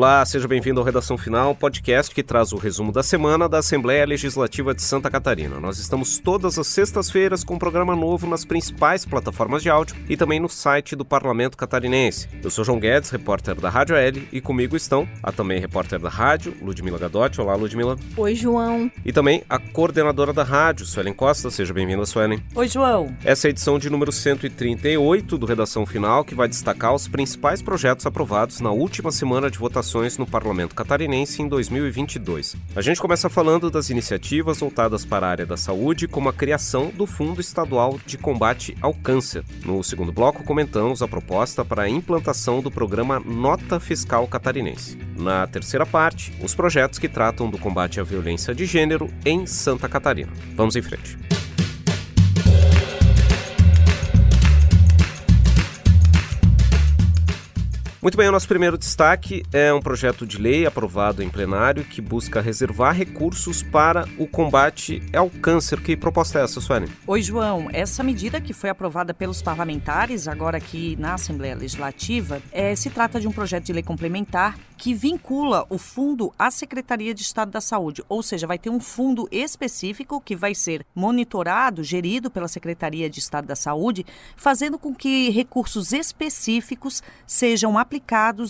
Olá, seja bem-vindo ao Redação Final, podcast que traz o resumo da semana da Assembleia Legislativa de Santa Catarina. Nós estamos todas as sextas-feiras com um programa novo nas principais plataformas de áudio e também no site do Parlamento Catarinense. Eu sou João Guedes, repórter da Rádio L, e comigo estão a também repórter da rádio, Ludmila Gadotti. Olá, Ludmila. Oi, João. E também a coordenadora da rádio, Suelen Costa. Seja bem-vinda, Suelen. Oi, João. Essa é a edição de número 138 do Redação Final, que vai destacar os principais projetos aprovados na última semana de votação votações no Parlamento Catarinense em 2022. A gente começa falando das iniciativas voltadas para a área da saúde, como a criação do Fundo Estadual de Combate ao Câncer. No segundo bloco, comentamos a proposta para a implantação do programa Nota Fiscal Catarinense. Na terceira parte, os projetos que tratam do combate à violência de gênero em Santa Catarina. Vamos em frente. Muito bem, o nosso primeiro destaque é um projeto de lei aprovado em plenário que busca reservar recursos para o combate ao câncer. Que proposta é essa, Suene? Oi, João. Essa medida que foi aprovada pelos parlamentares, agora aqui na Assembleia Legislativa, é, se trata de um projeto de lei complementar que vincula o fundo à Secretaria de Estado da Saúde, ou seja, vai ter um fundo específico que vai ser monitorado, gerido pela Secretaria de Estado da Saúde, fazendo com que recursos específicos sejam aplicados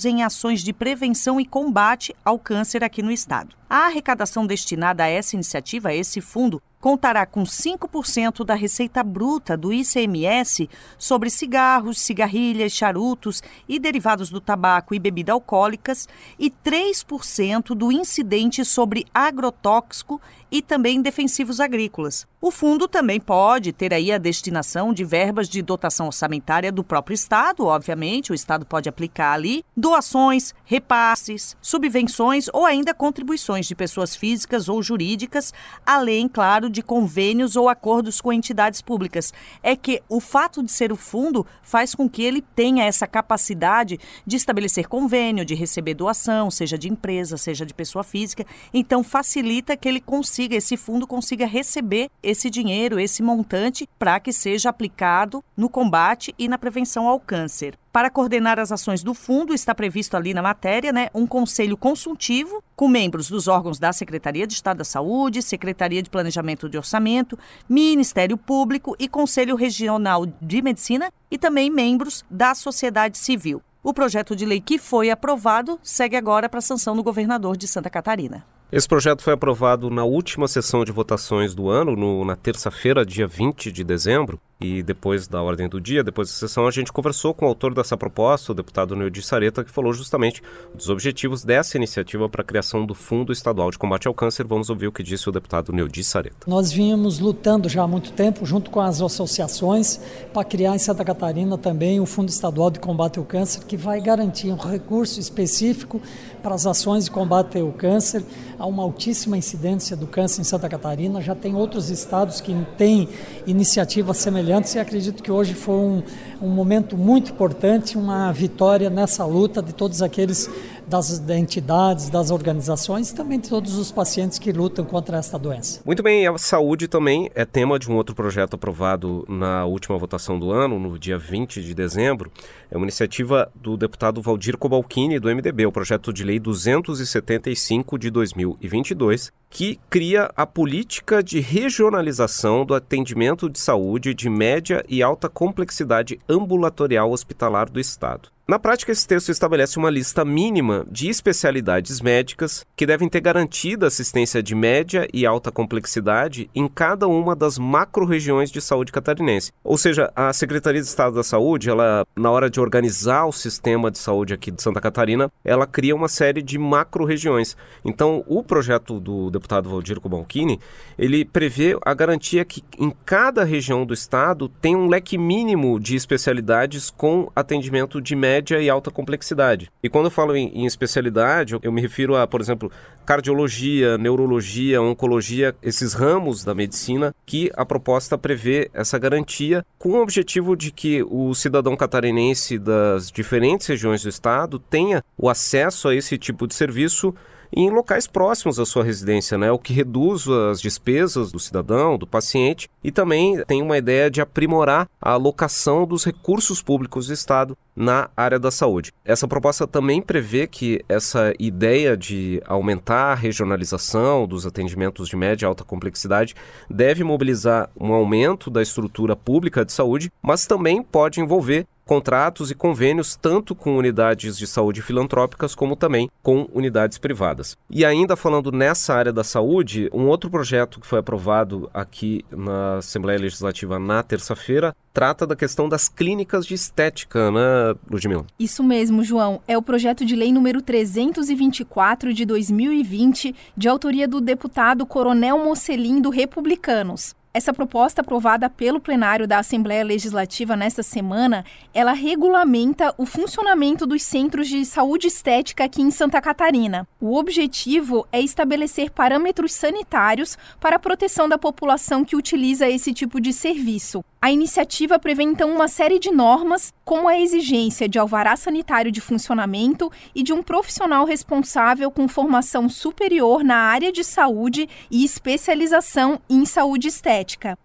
em ações de prevenção e combate ao câncer aqui no estado. A arrecadação destinada a essa iniciativa, a esse fundo, contará com 5% da receita bruta do ICMS sobre cigarros, cigarrilhas, charutos e derivados do tabaco e bebida alcoólicas e 3% do incidente sobre agrotóxico e também defensivos agrícolas. O fundo também pode ter aí a destinação de verbas de dotação orçamentária do próprio Estado, obviamente, o Estado pode aplicar ali, doações, repasses, subvenções ou ainda contribuições de pessoas físicas ou jurídicas, além, claro, de convênios ou acordos com entidades públicas. É que o fato de ser o fundo faz com que ele tenha essa capacidade de estabelecer convênio, de receber doação, seja de empresa, seja de pessoa física. Então facilita que ele consiga, esse fundo consiga receber esse dinheiro, esse montante, para que seja aplicado no combate e na prevenção ao câncer. Para coordenar as ações do fundo, está previsto ali na matéria né, um conselho consultivo com membros dos órgãos da Secretaria de Estado da Saúde, Secretaria de Planejamento de Orçamento, Ministério Público e Conselho Regional de Medicina e também membros da sociedade civil. O projeto de lei que foi aprovado segue agora para a sanção do governador de Santa Catarina. Esse projeto foi aprovado na última sessão de votações do ano, no, na terça-feira, dia 20 de dezembro. E depois da ordem do dia, depois da sessão, a gente conversou com o autor dessa proposta, o deputado Neudi Sareta, que falou justamente dos objetivos dessa iniciativa para a criação do Fundo Estadual de Combate ao Câncer. Vamos ouvir o que disse o deputado Neudi Sareta. Nós vínhamos lutando já há muito tempo, junto com as associações, para criar em Santa Catarina também o Fundo Estadual de Combate ao Câncer, que vai garantir um recurso específico para as ações de combate ao câncer. Há uma altíssima incidência do câncer em Santa Catarina, já tem outros estados que têm iniciativas semelhantes semelhantes e acredito que hoje foi um, um momento muito importante, uma vitória nessa luta de todos aqueles das entidades, das organizações também de todos os pacientes que lutam contra esta doença. Muito bem, a saúde também é tema de um outro projeto aprovado na última votação do ano, no dia 20 de dezembro. É uma iniciativa do deputado Valdir Cobalcini, do MDB, o projeto de lei 275 de 2022, que cria a política de regionalização do atendimento de saúde de média e alta complexidade ambulatorial hospitalar do Estado. Na prática, esse texto estabelece uma lista mínima de especialidades médicas que devem ter garantida assistência de média e alta complexidade em cada uma das macro-regiões de saúde catarinense. Ou seja, a Secretaria de Estado da Saúde, ela, na hora de organizar o sistema de saúde aqui de Santa Catarina, ela cria uma série de macro-regiões. Então, o projeto do deputado Valdir Cobalcini, ele prevê a garantia que em cada região do estado tem um leque mínimo de especialidades com atendimento de média média e alta complexidade. E quando eu falo em, em especialidade, eu, me refiro a, por exemplo, cardiologia, neurologia, oncologia, esses ramos da medicina que a proposta prevê essa garantia com o objetivo de que o cidadão catarinense das diferentes regiões do estado tenha o acesso a esse tipo de serviço em locais próximos à sua residência, né? O que reduz as despesas do cidadão, do paciente e também tem uma ideia de aprimorar a alocação dos recursos públicos do Estado na área da saúde. Essa proposta também prevê que essa ideia de aumentar a regionalização dos atendimentos de média e alta complexidade deve mobilizar um aumento da estrutura pública de saúde, mas também pode envolver contratos e convênios tanto com unidades de saúde filantrópicas como também com unidades privadas. E ainda falando nessa área da saúde, um outro projeto que foi aprovado aqui na Assembleia Legislativa na terça-feira trata da questão das clínicas de estética, né, Ludmila? Isso mesmo, João. É o projeto de lei número 324 de 2020, de autoria do deputado Coronel Mocelin do Republicanos. Essa proposta aprovada pelo plenário da Assembleia Legislativa nesta semana, ela regulamenta o funcionamento dos centros de saúde estética aqui em Santa Catarina. O objetivo é estabelecer parâmetros sanitários para a proteção da população que utiliza esse tipo de serviço. A iniciativa prevê então uma série de normas, como a exigência de alvará sanitário de funcionamento e de um profissional responsável com formação superior na área de saúde e especialização em saúde estética.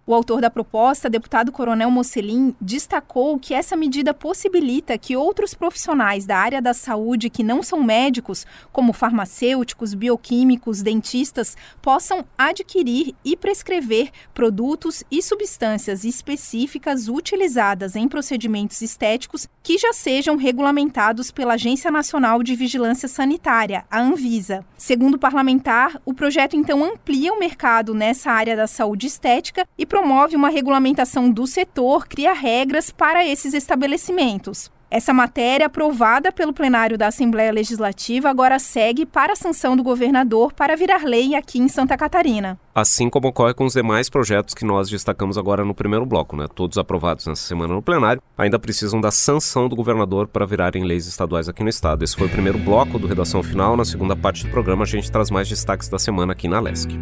O autor da proposta, deputado Coronel Mocelin, destacou que essa medida possibilita que outros profissionais da área da saúde que não são médicos, como farmacêuticos, bioquímicos, dentistas, possam adquirir e prescrever produtos e substâncias específicas utilizadas em procedimentos estéticos que já sejam regulamentados pela Agência Nacional de Vigilância Sanitária, a Anvisa. Segundo o parlamentar, o projeto então amplia o mercado nessa área da saúde estética e promove uma regulamentação do setor, cria regras para esses estabelecimentos. Essa matéria, aprovada pelo plenário da Assembleia Legislativa, agora segue para a sanção do governador para virar lei aqui em Santa Catarina. Assim como ocorre com os demais projetos que nós destacamos agora no primeiro bloco, né? Todos aprovados nessa semana no plenário, ainda precisam da sanção do governador para virarem leis estaduais aqui no estado. Esse foi o primeiro bloco do Redação Final. Na segunda parte do programa, a gente traz mais destaques da semana aqui na LESC.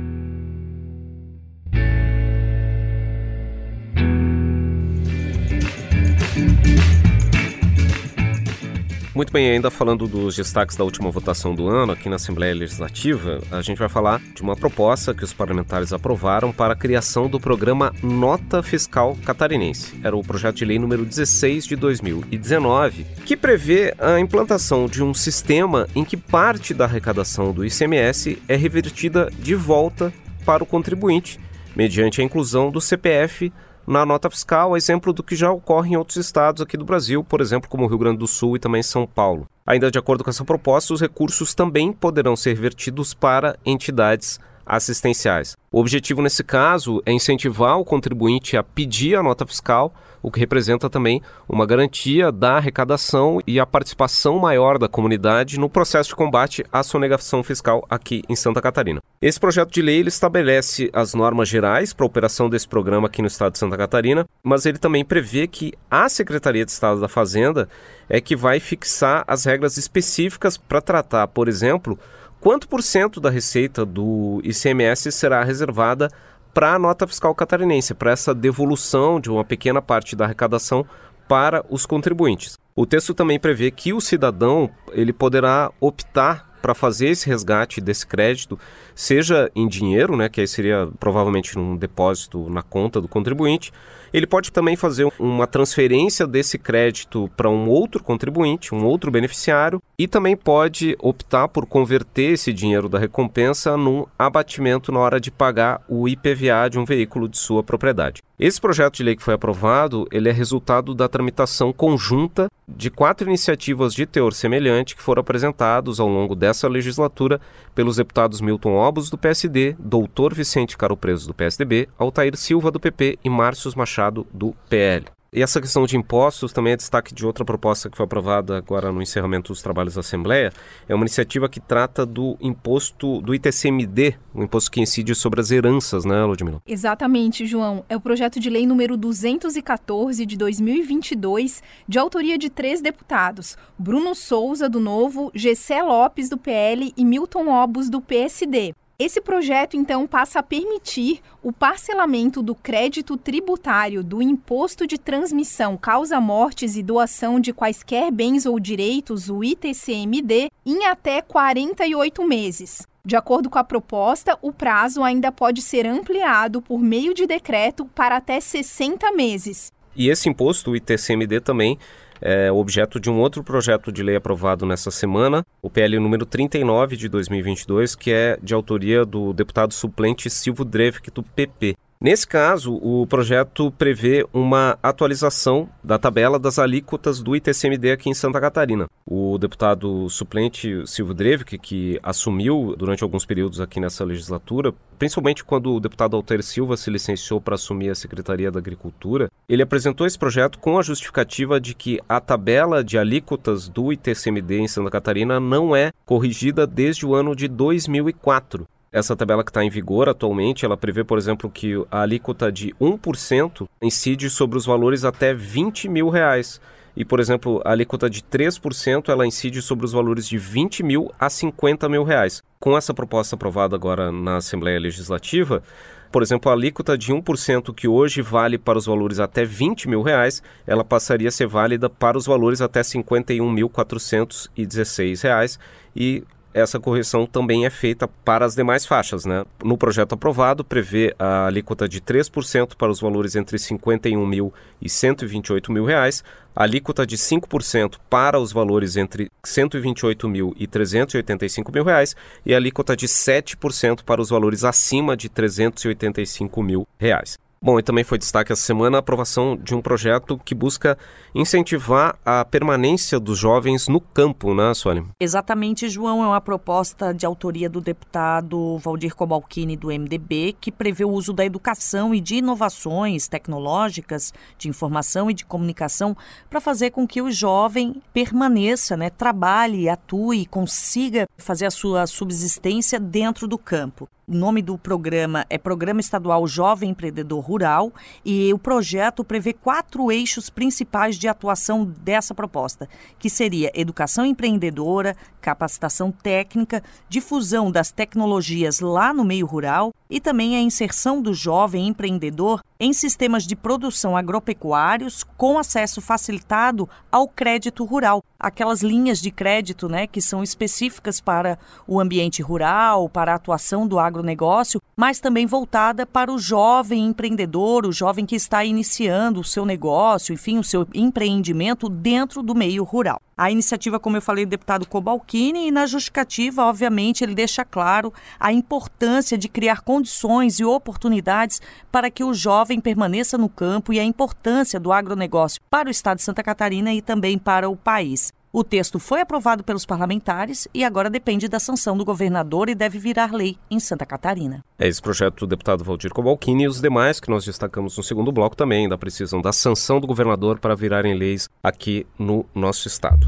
Muito bem, ainda falando dos destaques da última votação do ano aqui na Assembleia Legislativa, a gente vai falar de uma proposta que os parlamentares aprovaram para a criação do programa Nota Fiscal Catarinense. Era o projeto de lei número 16 de 2019, que prevê a implantação de um sistema em que parte da arrecadação do ICMS é revertida de volta para o contribuinte, mediante a inclusão do CPF na nota fiscal, exemplo do que já ocorre em outros estados aqui do Brasil, por exemplo, como Rio Grande do Sul e também São Paulo. Ainda de acordo com essa proposta, os recursos também poderão ser vertidos para entidades assistenciais. O objetivo nesse caso é incentivar o contribuinte a pedir a nota fiscal, o que representa também uma garantia da arrecadação e a participação maior da comunidade no processo de combate à sonegação fiscal aqui em Santa Catarina. Esse projeto de lei ele estabelece as normas gerais para a operação desse programa aqui no estado de Santa Catarina, mas ele também prevê que a Secretaria de Estado da Fazenda é que vai fixar as regras específicas para tratar, por exemplo, quanto por cento da receita do ICMS será reservada para a nota fiscal catarinense, para essa devolução de uma pequena parte da arrecadação para os contribuintes. O texto também prevê que o cidadão ele poderá optar para fazer esse resgate desse crédito, seja em dinheiro, né, que aí seria provavelmente num depósito na conta do contribuinte, ele pode também fazer uma transferência desse crédito para um outro contribuinte, um outro beneficiário, e também pode optar por converter esse dinheiro da recompensa num abatimento na hora de pagar o IPVA de um veículo de sua propriedade. Esse projeto de lei que foi aprovado, ele é resultado da tramitação conjunta de quatro iniciativas de teor semelhante que foram apresentados ao longo dessa legislatura pelos deputados Milton Obos, do PSD, Doutor Vicente Caro Preso, do PSDB, Altair Silva, do PP e Márcio Machado, do PL. E essa questão de impostos também é destaque de outra proposta que foi aprovada agora no encerramento dos trabalhos da Assembleia. É uma iniciativa que trata do imposto do ITCMD, o imposto que incide sobre as heranças, né, Ludmila? Exatamente, João. É o projeto de lei número 214 de 2022, de autoria de três deputados: Bruno Souza, do Novo, Gessé Lopes, do PL e Milton Obos, do PSD. Esse projeto, então, passa a permitir o parcelamento do crédito tributário do imposto de transmissão, causa-mortes e doação de quaisquer bens ou direitos, o ITCMD, em até 48 meses. De acordo com a proposta, o prazo ainda pode ser ampliado por meio de decreto para até 60 meses. E esse imposto, o ITCMD, também é objeto de um outro projeto de lei aprovado nessa semana, o PL número 39 de 2022, que é de autoria do deputado suplente Silvio Drevik, do PP. Nesse caso, o projeto prevê uma atualização da tabela das alíquotas do ITCMD aqui em Santa Catarina. O deputado suplente Silvio Drevik, que assumiu durante alguns períodos aqui nessa legislatura, principalmente quando o deputado Alter Silva se licenciou para assumir a Secretaria da Agricultura, ele apresentou esse projeto com a justificativa de que a tabela de alíquotas do ITCMD em Santa Catarina não é corrigida desde o ano de 2004. Essa tabela que está em vigor atualmente, ela prevê, por exemplo, que a alíquota de 1% incide sobre os valores até 20 mil reais. E, por exemplo, a alíquota de 3% ela incide sobre os valores de 20 mil a 50 mil reais. Com essa proposta aprovada agora na Assembleia Legislativa, por exemplo, a alíquota de 1% que hoje vale para os valores até 20 mil reais, ela passaria a ser válida para os valores até 51.416 reais e essa correção também é feita para as demais faixas. Né? No projeto aprovado, prevê a alíquota de 3% para os valores entre 51 mil e 128 mil reais, a alíquota de 5% para os valores entre 128 mil e 385 mil reais e a alíquota de 7% para os valores acima de 385 mil reais. Bom, e também foi destaque essa semana a aprovação de um projeto que busca incentivar a permanência dos jovens no campo, né, Sônia? Exatamente, João. É uma proposta de autoria do deputado Valdir Cobalcini, do MDB, que prevê o uso da educação e de inovações tecnológicas, de informação e de comunicação, para fazer com que o jovem permaneça, né, trabalhe, atue, consiga fazer a sua subsistência dentro do campo. O nome do programa é Programa Estadual Jovem Empreendedor Rural e o projeto prevê quatro eixos principais de atuação dessa proposta, que seria educação empreendedora, capacitação técnica, difusão das tecnologias lá no meio rural e também a inserção do jovem empreendedor em sistemas de produção agropecuários com acesso facilitado ao crédito rural, aquelas linhas de crédito, né, que são específicas para o ambiente rural, para a atuação do agronegócio, mas também voltada para o jovem empreendedor, o jovem que está iniciando o seu negócio, enfim, o seu empreendimento dentro do meio rural. A iniciativa, como eu falei, do deputado Cobalcini, e na justificativa, obviamente, ele deixa claro a importância de criar condições e oportunidades para que o jovem permaneça no campo e a importância do agronegócio para o estado de Santa Catarina e também para o país. O texto foi aprovado pelos parlamentares e agora depende da sanção do governador e deve virar lei em Santa Catarina. É esse projeto do deputado Valdir Cobalcini e os demais que nós destacamos no segundo bloco também ainda precisam da sanção do governador para virarem leis aqui no nosso estado.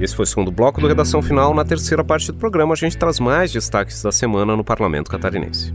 Esse foi o segundo bloco do Redação Final. Na terceira parte do programa, a gente traz mais destaques da semana no Parlamento Catarinense.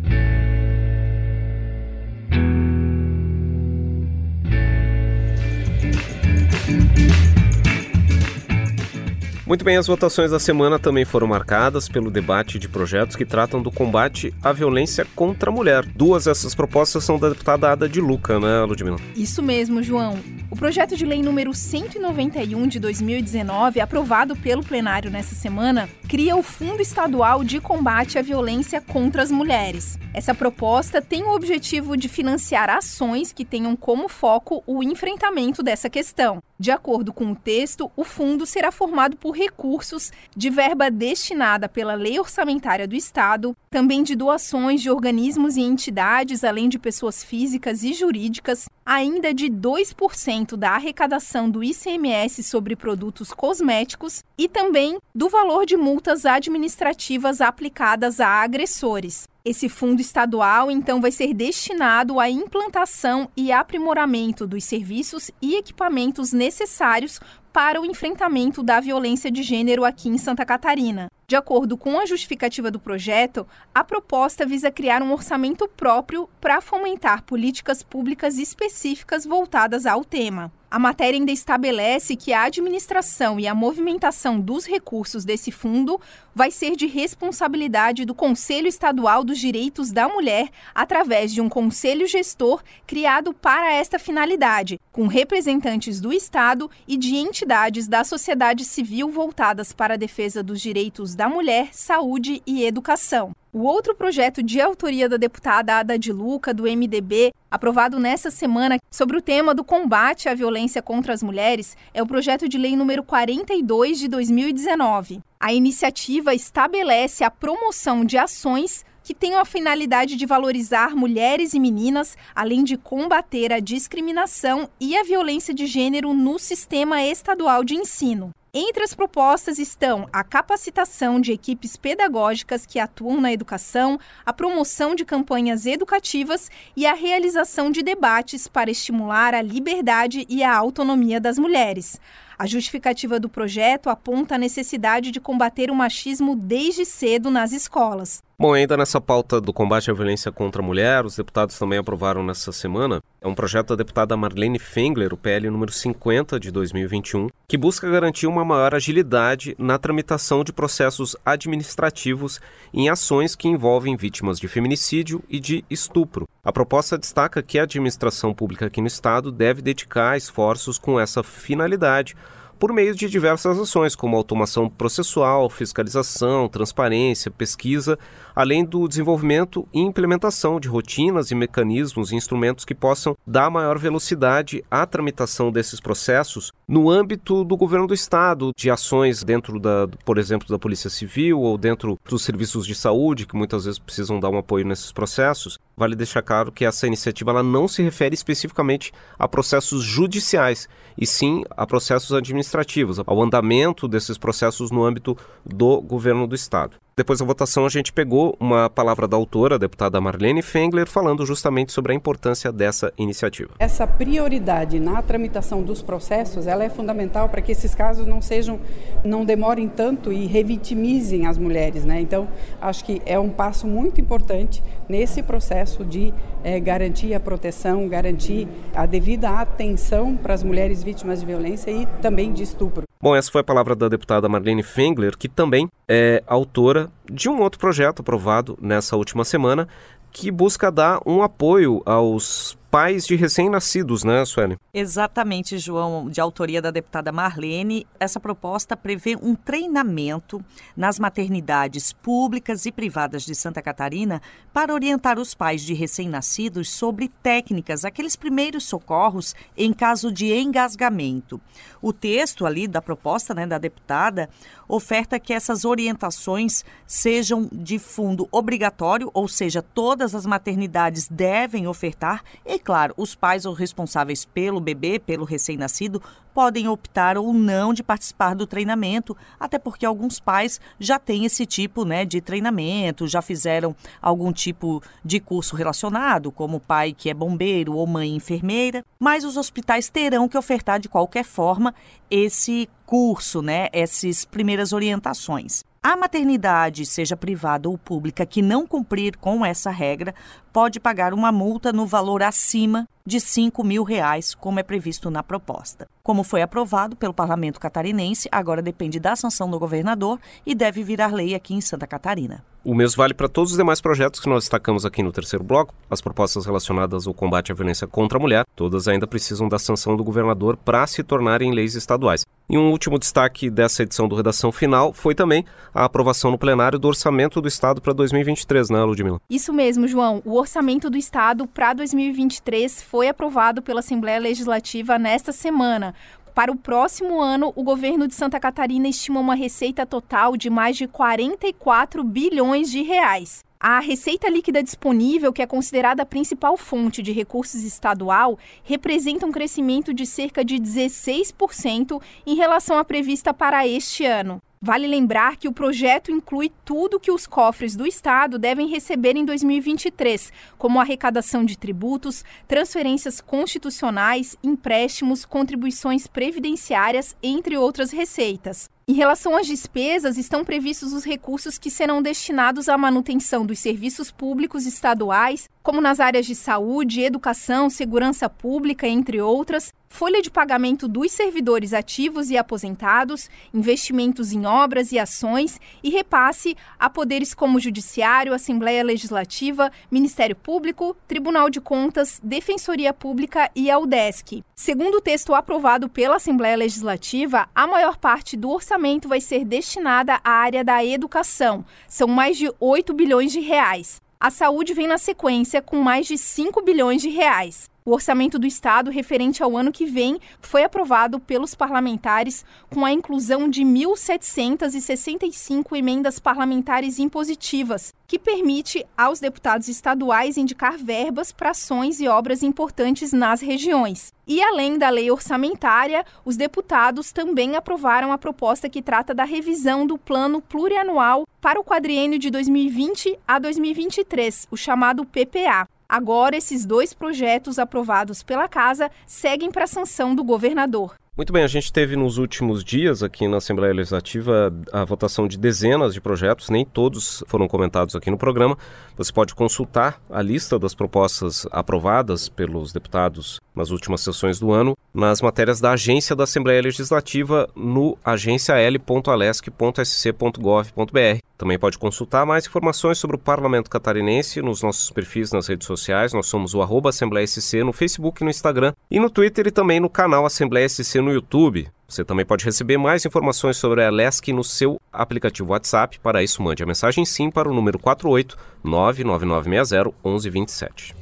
Muito bem, as votações da semana também foram marcadas pelo debate de projetos que tratam do combate à violência contra a mulher. Duas dessas propostas são da deputada Ada de Luca, né, Ludmila? Isso mesmo, João. O projeto de lei número 191 de 2019, aprovado pelo plenário nessa semana, cria o Fundo Estadual de Combate à Violência contra as Mulheres. Essa proposta tem o objetivo de financiar ações que tenham como foco o enfrentamento dessa questão. De acordo com o texto, o fundo será formado por recursos de verba destinada pela Lei Orçamentária do Estado, também de doações de organismos e entidades, além de pessoas físicas e jurídicas, ainda de 2% da arrecadação do ICMS sobre produtos cosméticos e também do valor de multas administrativas aplicadas a agressores. Esse fundo estadual, então, vai ser destinado à implantação e aprimoramento dos serviços e equipamentos necessários para o enfrentamento da violência de gênero aqui em Santa Catarina. De acordo com a justificativa do projeto, a proposta visa criar um orçamento próprio para fomentar políticas públicas específicas voltadas ao tema. A matéria ainda estabelece que a administração e a movimentação dos recursos desse fundo vai ser de responsabilidade do Conselho Estadual dos Direitos da Mulher, através de um conselho gestor criado para esta finalidade, com representantes do Estado e de entidades da sociedade civil voltadas para a defesa dos direitos da mulher, saúde e educação. O outro projeto de autoria da deputada Ada de Luca, do MDB, aprovado nesta semana sobre o tema do combate à violência contra as mulheres, é o projeto de lei número 42 de 2019. A iniciativa estabelece a promoção de ações que tenham a finalidade de valorizar mulheres e meninas, além de combater a discriminação e a violência de gênero no sistema estadual de ensino. Entre as propostas estão a capacitação de equipes pedagógicas que atuam na educação, a promoção de campanhas educativas e a realização de debates para estimular a liberdade e a autonomia das mulheres. A justificativa do projeto aponta a necessidade de combater o machismo desde cedo nas escolas. Bom, ainda nessa pauta do combate à violência contra a mulher, os deputados também aprovaram nessa semana é um projeto da deputada Marlene Fengler, o PL número 50 de 2021, que busca garantir uma maior agilidade na tramitação de processos administrativos em ações que envolvem vítimas de feminicídio e de estupro. A proposta destaca que a administração pública aqui no estado deve dedicar esforços com essa finalidade por meio de diversas ações, como automação processual, fiscalização, transparência, pesquisa, além do desenvolvimento e implementação de rotinas e mecanismos e instrumentos que possam dar maior velocidade à tramitação desses processos no âmbito do governo do estado, de ações dentro da, por exemplo, da Polícia Civil ou dentro dos serviços de saúde, que muitas vezes precisam dar um apoio nesses processos. Vale deixar claro que essa iniciativa ela não se refere especificamente a processos judiciais, e sim a processos administrativos, ao andamento desses processos no âmbito do governo do estado. Depois da votação, a gente pegou uma palavra da autora, a deputada Marlene Fengler, falando justamente sobre a importância dessa iniciativa. Essa prioridade na tramitação dos processos, ela é fundamental para que esses casos não sejam, não demorem tanto e revitimizem as mulheres, né? Então, acho que é um passo muito importante nesse processo de é, garantir a proteção, garantir a devida atenção para as mulheres vítimas de violência e também de estupro. Bom, essa foi a palavra da deputada Marlene Fengler, que também é autora de um outro projeto aprovado nessa última semana, que busca dar um apoio aos pais de recém-nascidos, né, Sueli? Exatamente, João, de autoria da deputada Marlene. Essa proposta prevê um treinamento nas maternidades públicas e privadas de Santa Catarina para orientar os pais de recém-nascidos sobre técnicas, aqueles primeiros socorros em caso de engasgamento. O texto ali da proposta né, da deputada oferta que essas orientações sejam de fundo obrigatório, ou seja, todas as maternidades devem ofertar. E claro, os pais ou responsáveis pelo bebê, pelo recém-nascido, podem optar ou não de participar do treinamento, até porque alguns pais já têm esse tipo né, de treinamento, já fizeram algum tipo de curso relacionado, como pai que é bombeiro ou mãe enfermeira, mas os hospitais terão que ofertar de qualquer forma esse curso, né, essas primeiras orientações. A maternidade, seja privada ou pública, que não cumprir com essa regra, pode pagar uma multa no valor acima de 5 mil reais, como é previsto na proposta. Como foi aprovado pelo parlamento catarinense, agora depende da sanção do governador e deve virar lei aqui em Santa Catarina. O mesmo vale para todos os demais projetos que nós destacamos aqui no terceiro bloco. As propostas relacionadas ao combate à violência contra a mulher, todas ainda precisam da sanção do governador para se tornarem leis estaduais. E um último destaque dessa edição do Redação Final foi também a aprovação no plenário do orçamento do Estado para 2023, né, Ludmila? Isso mesmo, João. O orçamento do Estado para 2023 foi aprovado pela Assembleia Legislativa nesta semana. Para o próximo ano, o governo de Santa Catarina estima uma receita total de mais de 44 bilhões de reais. A receita líquida disponível, que é considerada a principal fonte de recursos estadual, representa um crescimento de cerca de 16% em relação à prevista para este ano. Vale lembrar que o projeto inclui tudo que os cofres do Estado devem receber em 2023, como arrecadação de tributos, transferências constitucionais, empréstimos, contribuições previdenciárias, entre outras receitas. Em relação às despesas, estão previstos os recursos que serão destinados à manutenção dos serviços públicos estaduais, como nas áreas de saúde, educação, segurança pública, entre outras, folha de pagamento dos servidores ativos e aposentados, investimentos em obras e ações e repasse a poderes como Judiciário, Assembleia Legislativa, Ministério Público, Tribunal de Contas, Defensoria Pública e a UDESC. Segundo o texto aprovado pela Assembleia Legislativa, a maior parte do orçamento vai ser destinada à área da educação. São mais de 8 bilhões de reais. A saúde vem na sequência com mais de 5 bilhões de reais. O orçamento do Estado referente ao ano que vem foi aprovado pelos parlamentares com a inclusão de 1.765 emendas parlamentares impositivas, que permite aos deputados estaduais indicar verbas para ações e obras importantes nas regiões. E além da lei orçamentária, os deputados também aprovaram a proposta que trata da revisão do plano plurianual para o quadriênio de 2020 a 2023, o chamado PPA. Agora, esses dois projetos aprovados pela Casa seguem para a sanção do governador. Muito bem, a gente teve nos últimos dias aqui na Assembleia Legislativa a votação de dezenas de projetos, nem todos foram comentados aqui no programa. Você pode consultar a lista das propostas aprovadas pelos deputados nas últimas sessões do ano nas matérias da Agência da Assembleia Legislativa no agencial.alesc.sc.gov.br. Também pode consultar mais informações sobre o Parlamento Catarinense nos nossos perfis nas redes sociais. Nós somos o arroba Assembleia SC no Facebook, no Instagram e no Twitter e também no canal Assembleia SC no YouTube. Você também pode receber mais informações sobre a Lesc no seu aplicativo WhatsApp. Para isso, mande a mensagem sim para o número 48 99960 1127.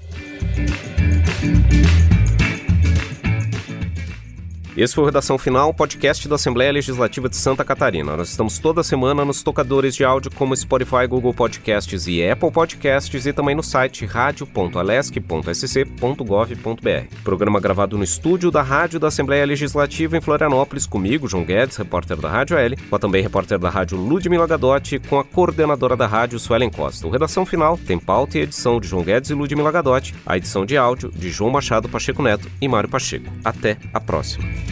Esse foi o Redação Final, podcast da Assembleia Legislativa de Santa Catarina. Nós estamos toda semana nos tocadores de áudio como Spotify, Google Podcasts e Apple Podcasts e também no site radio.alesc.sc.gov.br. Programa gravado no estúdio da Rádio da Assembleia Legislativa em Florianópolis, comigo, João Guedes, repórter da Rádio L, com a também repórter da Rádio Ludmila Gadotti, com a coordenadora da Rádio Suelen Costa. O Redação Final tem pauta e edição de João Guedes e Ludmila Gadotti, a edição de áudio de João Machado Pacheco Neto e Mário Pacheco. Até a próxima.